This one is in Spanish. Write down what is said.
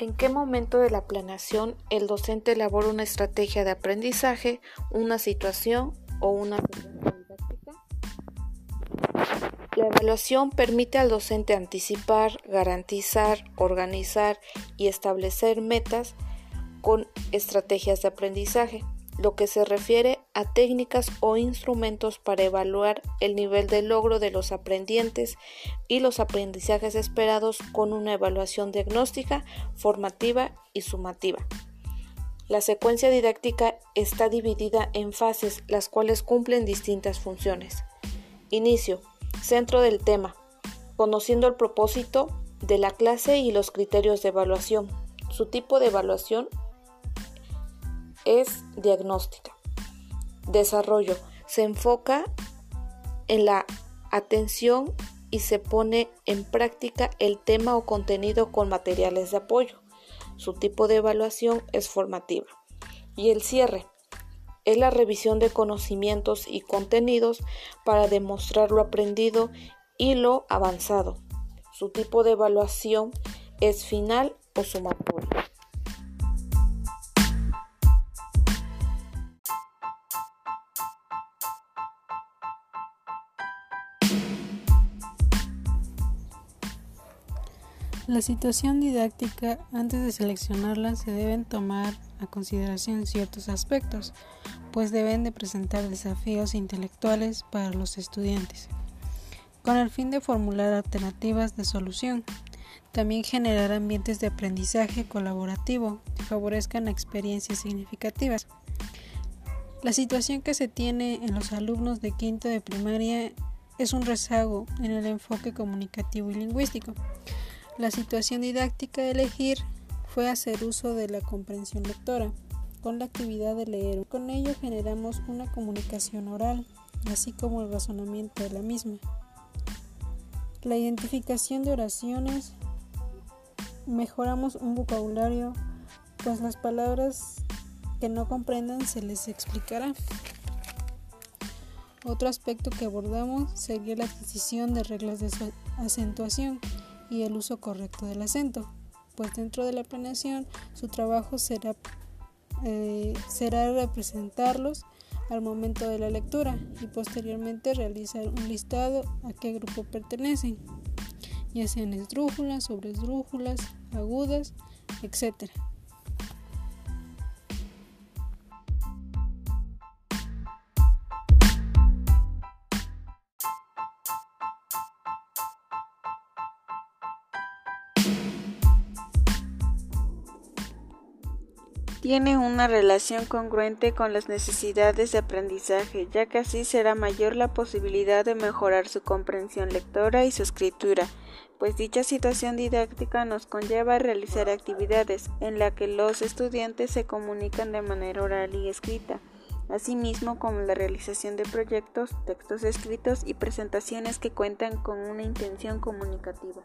¿En qué momento de la planeación el docente elabora una estrategia de aprendizaje, una situación o una didáctica? La evaluación permite al docente anticipar, garantizar, organizar y establecer metas con estrategias de aprendizaje lo que se refiere a técnicas o instrumentos para evaluar el nivel de logro de los aprendientes y los aprendizajes esperados con una evaluación diagnóstica, formativa y sumativa. La secuencia didáctica está dividida en fases, las cuales cumplen distintas funciones. Inicio. Centro del tema. Conociendo el propósito de la clase y los criterios de evaluación. Su tipo de evaluación es diagnóstica. Desarrollo. Se enfoca en la atención y se pone en práctica el tema o contenido con materiales de apoyo. Su tipo de evaluación es formativa. Y el cierre es la revisión de conocimientos y contenidos para demostrar lo aprendido y lo avanzado. Su tipo de evaluación es final o sumatoria. La situación didáctica, antes de seleccionarla, se deben tomar a consideración ciertos aspectos, pues deben de presentar desafíos intelectuales para los estudiantes, con el fin de formular alternativas de solución. También generar ambientes de aprendizaje colaborativo que favorezcan experiencias significativas. La situación que se tiene en los alumnos de quinto de primaria es un rezago en el enfoque comunicativo y lingüístico. La situación didáctica de elegir fue hacer uso de la comprensión lectora con la actividad de leer. Con ello generamos una comunicación oral, así como el razonamiento de la misma. La identificación de oraciones, mejoramos un vocabulario, pues las palabras que no comprendan se les explicará. Otro aspecto que abordamos sería la adquisición de reglas de acentuación y el uso correcto del acento, pues dentro de la planeación su trabajo será, eh, será representarlos al momento de la lectura y posteriormente realizar un listado a qué grupo pertenecen, ya sean esdrújulas, sobresdrújulas, agudas, etc. tiene una relación congruente con las necesidades de aprendizaje, ya que así será mayor la posibilidad de mejorar su comprensión lectora y su escritura, pues dicha situación didáctica nos conlleva a realizar actividades en las que los estudiantes se comunican de manera oral y escrita, asimismo como la realización de proyectos, textos escritos y presentaciones que cuentan con una intención comunicativa.